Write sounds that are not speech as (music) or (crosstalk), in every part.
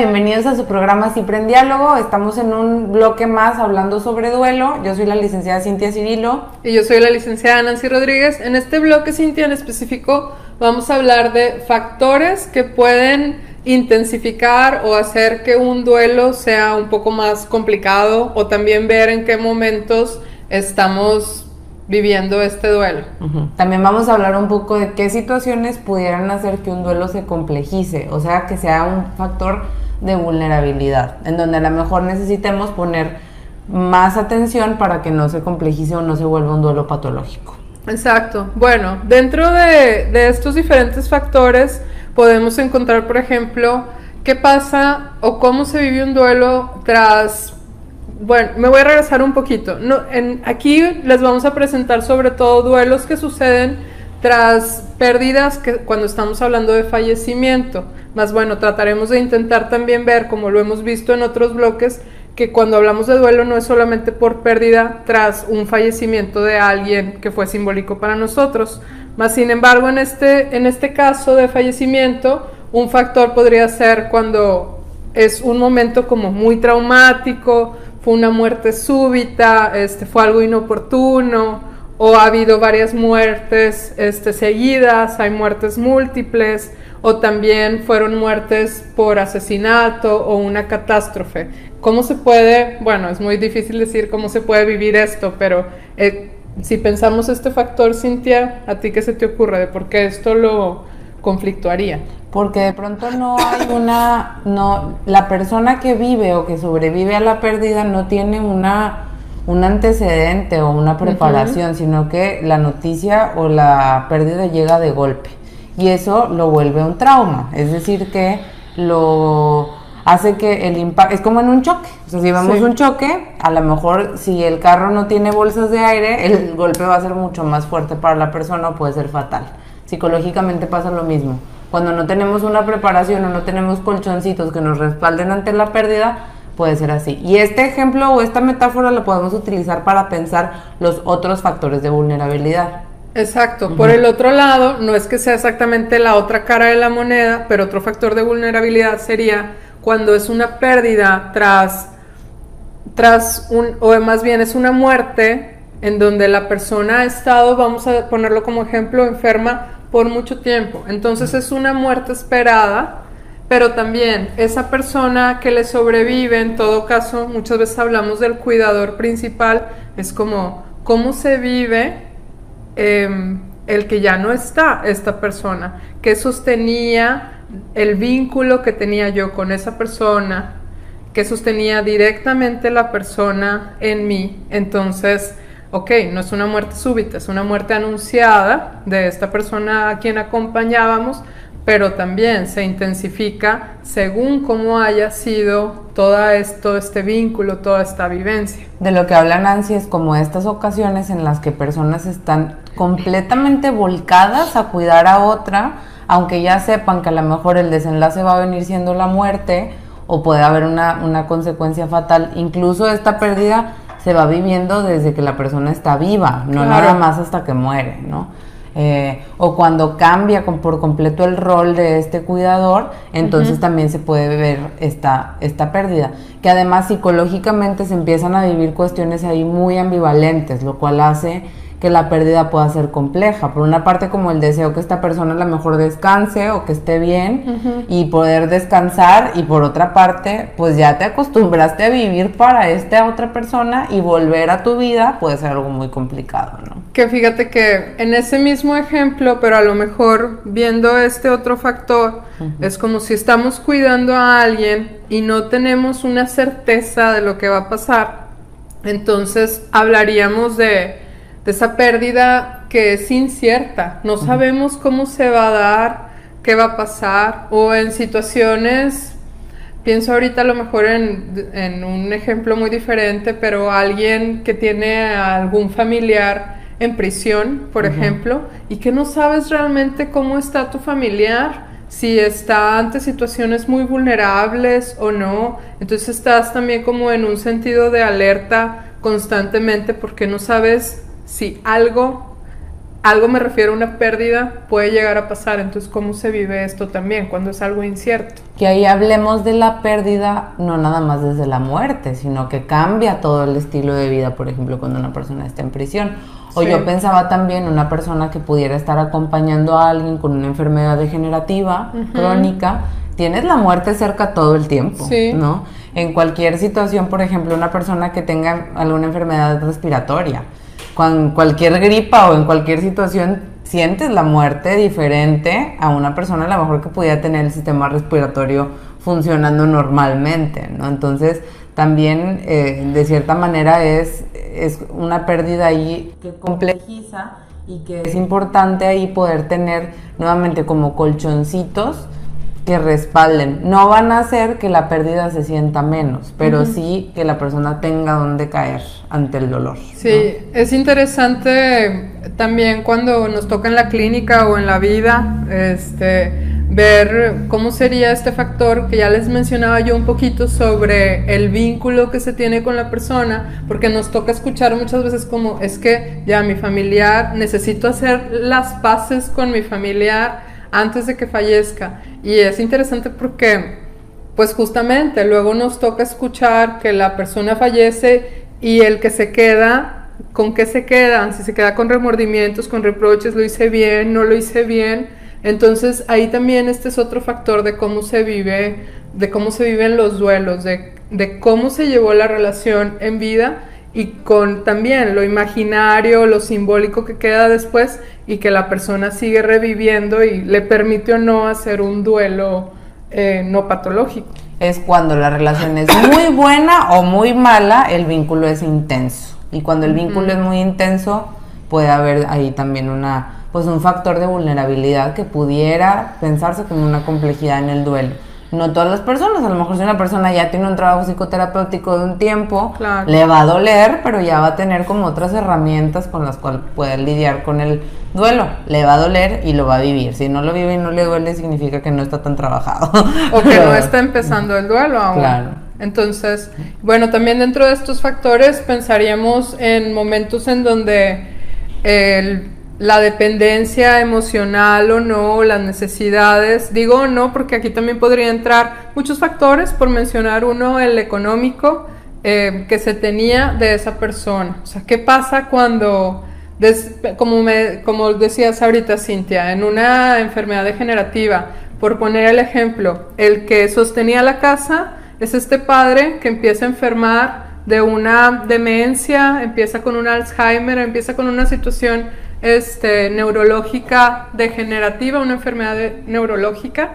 Bienvenidos a su programa Cipre en Diálogo. Estamos en un bloque más hablando sobre duelo. Yo soy la licenciada Cintia Cirilo. Y yo soy la licenciada Nancy Rodríguez. En este bloque, Cintia, en específico, vamos a hablar de factores que pueden intensificar o hacer que un duelo sea un poco más complicado o también ver en qué momentos estamos viviendo este duelo. También vamos a hablar un poco de qué situaciones pudieran hacer que un duelo se complejice, o sea, que sea un factor de vulnerabilidad, en donde a lo mejor necesitemos poner más atención para que no se complejice o no se vuelva un duelo patológico. Exacto. Bueno, dentro de, de estos diferentes factores podemos encontrar, por ejemplo, qué pasa o cómo se vive un duelo tras... Bueno, me voy a regresar un poquito. No, en, aquí les vamos a presentar sobre todo duelos que suceden tras pérdidas que cuando estamos hablando de fallecimiento. Más bueno, trataremos de intentar también ver, como lo hemos visto en otros bloques, que cuando hablamos de duelo no es solamente por pérdida tras un fallecimiento de alguien que fue simbólico para nosotros. Más sin embargo, en este, en este caso de fallecimiento, un factor podría ser cuando es un momento como muy traumático, fue una muerte súbita, este, fue algo inoportuno, o ha habido varias muertes este, seguidas, hay muertes múltiples, o también fueron muertes por asesinato o una catástrofe. ¿Cómo se puede, bueno, es muy difícil decir cómo se puede vivir esto, pero eh, si pensamos este factor, Cintia, ¿a ti qué se te ocurre de por qué esto lo conflictuaría? Porque de pronto no hay una, no, la persona que vive o que sobrevive a la pérdida no tiene una un antecedente o una preparación, sino que la noticia o la pérdida llega de golpe. Y eso lo vuelve un trauma. Es decir, que lo hace que el impacto, es como en un choque. O sea, si vemos un choque, a lo mejor si el carro no tiene bolsas de aire, el golpe va a ser mucho más fuerte para la persona o puede ser fatal. Psicológicamente pasa lo mismo. Cuando no tenemos una preparación o no tenemos colchoncitos que nos respalden ante la pérdida, puede ser así. Y este ejemplo o esta metáfora lo podemos utilizar para pensar los otros factores de vulnerabilidad. Exacto. Por el otro lado, no es que sea exactamente la otra cara de la moneda, pero otro factor de vulnerabilidad sería cuando es una pérdida tras, tras un, o más bien es una muerte en donde la persona ha estado, vamos a ponerlo como ejemplo, enferma por mucho tiempo. Entonces es una muerte esperada pero también esa persona que le sobrevive, en todo caso, muchas veces hablamos del cuidador principal, es como cómo se vive em, el que ya no está esta persona, que sostenía el vínculo que tenía yo con esa persona, que sostenía directamente la persona en mí. Entonces, ok, no es una muerte súbita, es una muerte anunciada de esta persona a quien acompañábamos, pero también se intensifica según cómo haya sido todo esto, este vínculo, toda esta vivencia. De lo que habla Nancy es como estas ocasiones en las que personas están completamente volcadas a cuidar a otra, aunque ya sepan que a lo mejor el desenlace va a venir siendo la muerte o puede haber una, una consecuencia fatal. Incluso esta pérdida se va viviendo desde que la persona está viva, no nada más hasta que muere, ¿no? Eh, o cuando cambia por completo el rol de este cuidador, entonces también se puede ver esta, esta pérdida. Que además psicológicamente se empiezan a vivir cuestiones ahí muy ambivalentes, lo cual hace que la pérdida pueda ser compleja. Por una parte como el deseo que esta persona a lo mejor descanse o que esté bien y poder descansar y por otra parte pues ya te acostumbraste a vivir para esta otra persona y volver a tu vida puede ser algo muy complicado, ¿no? Que fíjate que en ese mismo ejemplo, pero a lo mejor viendo este otro factor, es como si estamos cuidando a alguien y no tenemos una certeza de lo que va a pasar. Entonces hablaríamos de de esa pérdida que es incierta. No sabemos cómo se va a dar, qué va a pasar, o en situaciones pienso ahorita a lo mejor en, en un ejemplo muy diferente, pero alguien que tiene algún familiar en prisión, por ejemplo, y que no sabes realmente cómo está tu familiar, si está ante situaciones muy vulnerables o no. Entonces estás también como en un sentido de alerta constantemente porque no sabes si algo, algo me refiero a una pérdida, puede llegar a pasar. Entonces, ¿cómo se vive esto también cuando es algo incierto? Que ahí hablemos de la pérdida no nada más desde la muerte, sino que cambia todo el estilo de vida, por ejemplo, cuando una persona está en prisión o yo pensaba también una persona que pudiera estar acompañando a alguien con una enfermedad degenerativa crónica, tienes la muerte cerca todo el tiempo, ¿no? En cualquier situación, por ejemplo, una persona que tenga alguna enfermedad respiratoria, con cualquier gripa o en cualquier situación sientes la muerte diferente a una persona a lo mejor que pudiera tener el sistema respiratorio funcionando normalmente, ¿no? Entonces, también eh, de cierta manera es, es una pérdida ahí que complejiza y que es importante ahí poder tener nuevamente como colchoncitos que respalden. No van a hacer que la pérdida se sienta menos, pero sí que la persona tenga donde caer ante el dolor. Sí, es interesante también cuando nos toca en la clínica o en la vida, este ver cómo sería este factor que ya les mencionaba yo un poquito sobre el vínculo que se tiene con la persona, porque nos toca escuchar muchas veces como es que ya mi familiar, necesito hacer las paces con mi familiar antes de que fallezca. Y es interesante porque, pues justamente, luego nos toca escuchar que la persona fallece y el que se queda ¿Con qué se quedan? Si se queda con remordimientos, con reproches, lo hice bien, no lo hice bien entonces ahí también este es otro factor de cómo se vive, de cómo se viven los duelos, de, cómo se llevó la relación en vida y con también lo imaginario, lo simbólico que queda después y que la persona sigue reviviendo y le permite o no hacer un duelo eh, no patológico. Es cuando la relación es muy buena o muy mala, el vínculo es intenso. Y cuando el vínculo es muy intenso, puede haber ahí también una pues un factor de vulnerabilidad que pudiera pensarse como una complejidad en el duelo. No todas las personas, a lo mejor si una persona ya tiene un trabajo psicoterapéutico de un tiempo, le va a doler, pero ya va a tener como otras herramientas con las cuales puede lidiar con el duelo. Le va a doler y lo va a vivir. Si no lo vive y no le duele, significa que no está tan trabajado. O que no (laughs) está empezando el duelo aún. Claro. Entonces, bueno, también dentro de estos factores pensaríamos en momentos en donde el la dependencia emocional o no, las necesidades. Digo no porque aquí también podría entrar muchos factores, por mencionar uno, el económico eh, que se tenía de esa persona. O sea, ¿qué pasa cuando, como, me, como decías ahorita, Cintia, en una enfermedad degenerativa, por poner el ejemplo, el que sostenía la casa es este padre que empieza a enfermar de una demencia, empieza con un Alzheimer, empieza con una situación este, neurológica degenerativa, una enfermedad neurológica,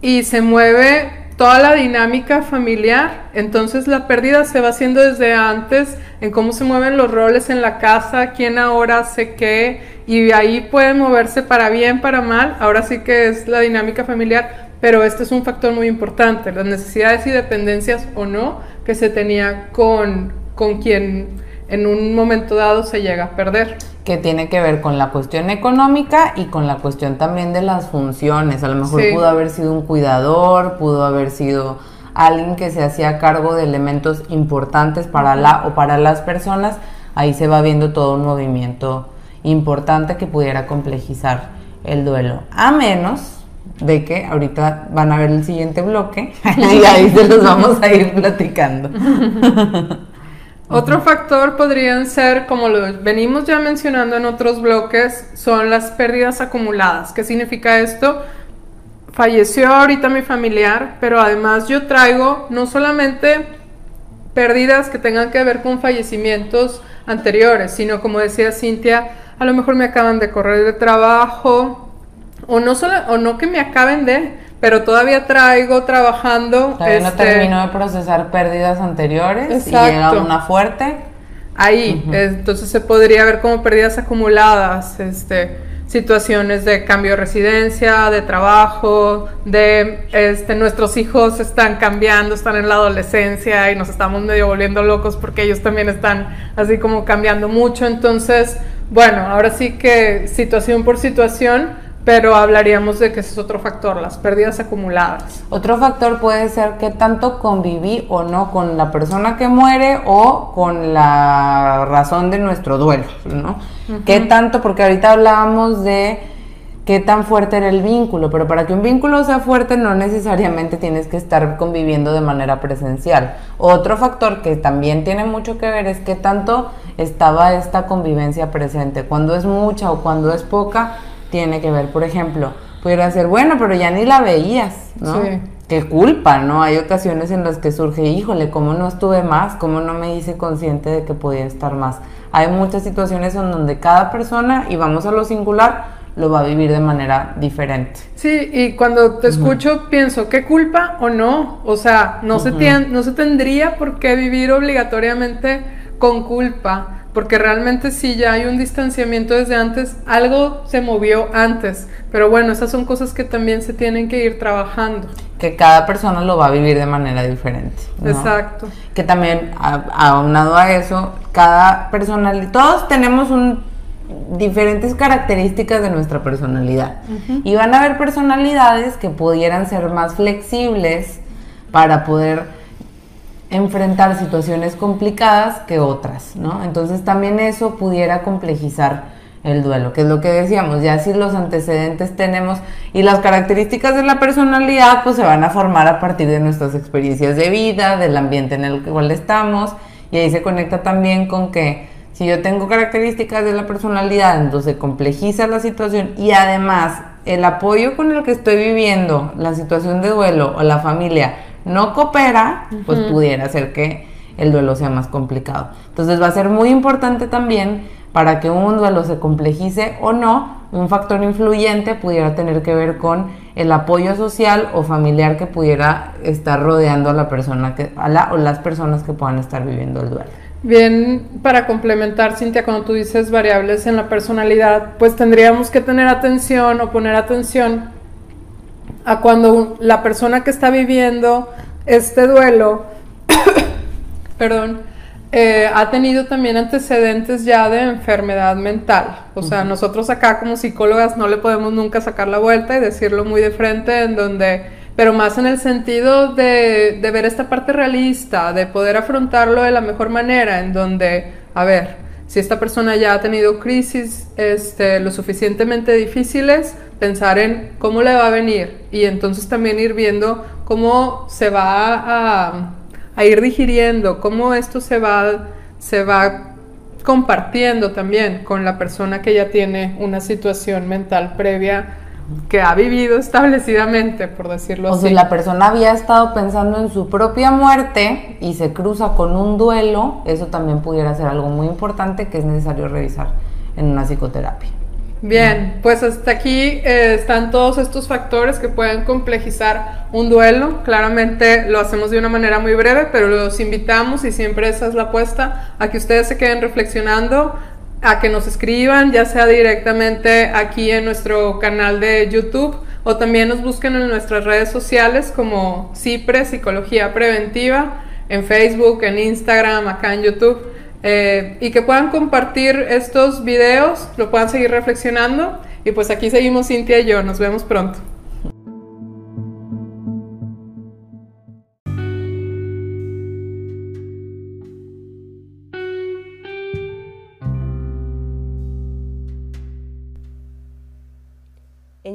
y se mueve toda la dinámica familiar, entonces la pérdida se va haciendo desde antes en cómo se mueven los roles en la casa, quién ahora hace qué, y ahí puede moverse para bien, para mal, ahora sí que es la dinámica familiar, pero este es un factor muy importante, las necesidades y dependencias o no que se tenía con, con quien en un momento dado se llega a perder que tiene que ver con la cuestión económica y con la cuestión también de las funciones. A lo mejor pudo haber sido un cuidador, pudo haber sido alguien que se hacía cargo de elementos importantes para la o para las personas. Ahí se va viendo todo un movimiento importante que pudiera complejizar el duelo. A menos de que ahorita van a ver el siguiente bloque (laughs) y ahí se los vamos a ir platicando. (laughs) Otro factor podrían ser, como lo venimos ya mencionando en otros bloques, son las pérdidas acumuladas. ¿Qué significa esto? Falleció ahorita mi familiar, pero además yo traigo no solamente pérdidas que tengan que ver con fallecimientos anteriores, sino como decía Cintia, a lo mejor me acaban de correr de trabajo, o no, solo, o no que me acaben de, pero todavía traigo trabajando. Todavía no este, termino de procesar pérdidas anteriores y llega una fuerte. Ahí, entonces se podría ver como pérdidas acumuladas, este, situaciones de cambio de residencia, de trabajo, de este, nuestros hijos están cambiando, están en la adolescencia y nos estamos medio volviendo locos porque ellos también están así como cambiando mucho. Entonces, bueno, ahora sí que situación por situación, pero hablaríamos de que ese es otro factor, las pérdidas acumuladas. Otro factor puede ser que tanto conviví o no con la persona que muere o con la razón de nuestro duelo, ¿no? ¿Qué tanto? Porque ahorita hablábamos de qué tan fuerte era el vínculo, pero para que un vínculo sea fuerte no necesariamente tienes que estar conviviendo de manera presencial. Otro factor que también tiene mucho que ver es qué tanto estaba esta convivencia presente, cuando es mucha o cuando es poca tiene que ver. Por ejemplo, pudiera ser, bueno, pero ya ni la veías, ¿no? Sí. Qué culpa, ¿no? Hay ocasiones en las que surge, híjole, ¿cómo no estuve más? ¿Cómo no me hice consciente de que podía estar más? Hay muchas situaciones en donde cada persona, y vamos a lo singular, lo va a vivir de manera diferente. Sí, y cuando te escucho pienso, ¿qué culpa o no? O sea, no, se, no se tendría por qué vivir obligatoriamente con culpa porque realmente si ya hay un distanciamiento desde antes, algo se movió antes, pero bueno, esas son cosas que también se tienen que ir trabajando. Que cada persona lo va a vivir de manera diferente. Exacto. Que también, aunado a eso, cada persona, todos tenemos un diferentes características de nuestra personalidad. Y van a haber personalidades que pudieran ser más flexibles para poder enfrentar situaciones complicadas que otras, ¿no? Entonces también eso pudiera complejizar el duelo, que es lo que decíamos, ya si los antecedentes tenemos y las características de la personalidad pues se van a formar a partir de nuestras experiencias de vida, del ambiente en el cual estamos y ahí se conecta también con que si yo tengo características de la personalidad, entonces complejiza la situación y además el apoyo con el que estoy viviendo la situación de duelo o la familia no coopera, pues pudiera ser que el duelo sea más complicado. Entonces va a ser muy importante también para que un duelo se complejice o no, un factor influyente pudiera tener que ver con el apoyo social o familiar que pudiera estar rodeando a la persona que, a la, o las personas que puedan estar viviendo el duelo. Bien, para complementar, Cintia, cuando tú dices variables en la personalidad, pues tendríamos que tener atención o poner atención a cuando la persona que está viviendo este duelo, (coughs) perdón, eh, ha tenido también antecedentes ya de enfermedad mental. O sea, nosotros acá como psicólogas no le podemos nunca sacar la vuelta y decirlo muy de frente, en donde, pero más en el sentido de, de ver esta parte realista, de poder afrontarlo de la mejor manera, en donde, a ver, si esta persona ya ha tenido crisis este, lo suficientemente difíciles, pensar en cómo le va a venir y entonces también ir viendo cómo se va a, ir digiriendo, cómo esto se va, se va compartiendo también con la persona que ya tiene una situación mental previa que ha vivido establecidamente, por decirlo así. O si la persona había estado pensando en su propia muerte y se cruza con un duelo, eso también pudiera ser algo muy importante que es necesario revisar en una psicoterapia. Bien, pues hasta aquí eh, están todos estos factores que pueden complejizar un duelo. Claramente lo hacemos de una manera muy breve, pero los invitamos y siempre esa es la apuesta a que ustedes se queden reflexionando, a que nos escriban, ya sea directamente aquí en nuestro canal de YouTube o también nos busquen en nuestras redes sociales como CIPRE, Psicología Preventiva, en Facebook, en Instagram, acá en YouTube, eh, y que puedan compartir estos videos, lo puedan seguir reflexionando. Y pues aquí seguimos Cintia y yo, nos vemos pronto.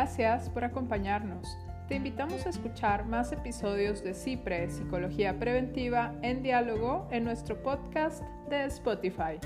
Gracias por acompañarnos. Te invitamos a escuchar más episodios de CIPRE, Psicología Preventiva, en diálogo en nuestro podcast de Spotify.